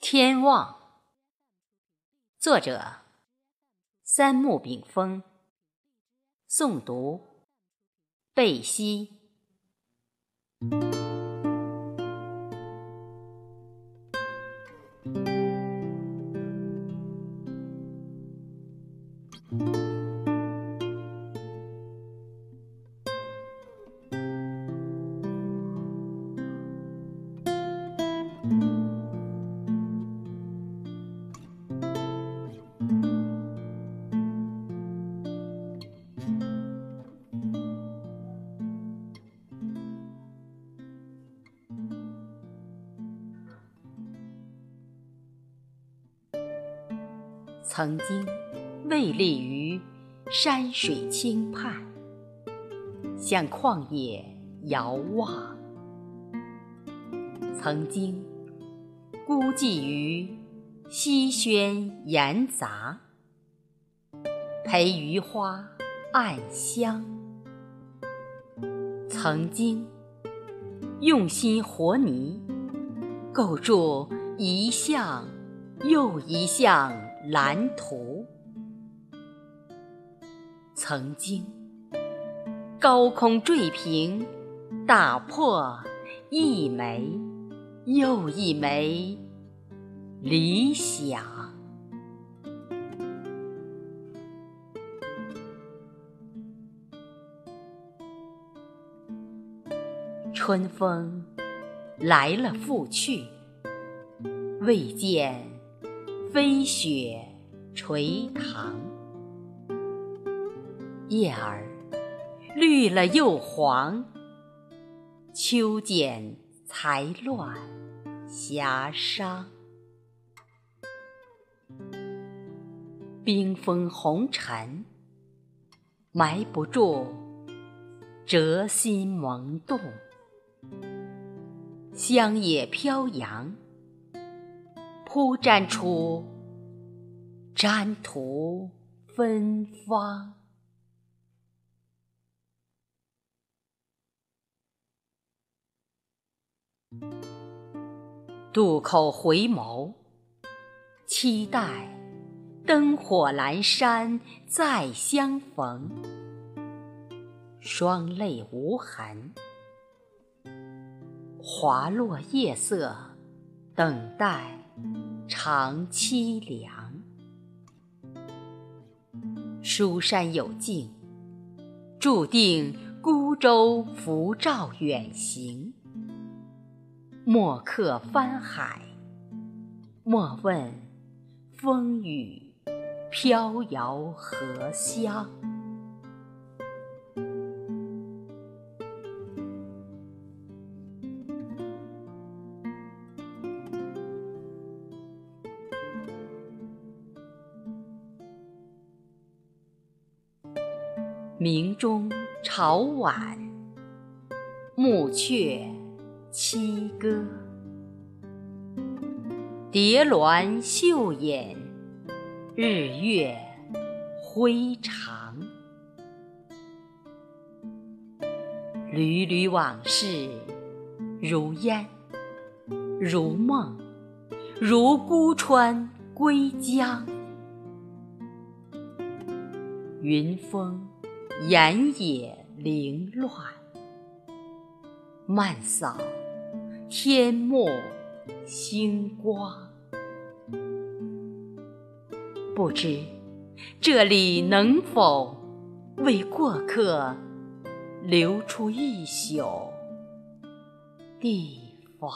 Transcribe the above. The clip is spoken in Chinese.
天望，作者三木炳峰，诵读贝西。曾经位立于山水清畔，向旷野遥望；曾经孤寂于溪轩岩杂，陪余花暗香；曾经用心活泥，构筑一项又一项。蓝图，曾经高空坠平，打破一枚又一枚理想。春风来了复去，未见。飞雪垂塘，叶儿绿了又黄。秋剪才乱霞裳，冰封红尘，埋不住折心萌动。乡野飘扬。铺展出沾土芬芳，渡口回眸，期待灯火阑珊再相逢，双泪无痕，滑落夜色，等待。长凄凉，书山有境，注定孤舟浮照远行。莫客翻海，莫问风雨飘摇何乡。明中朝晚，暮雀凄歌。蝶鸾秀眼，日月辉长。缕缕往事，如烟，如梦，如孤川归江。云峰。岩野凌乱，漫扫天幕星光。不知这里能否为过客留出一宿地方？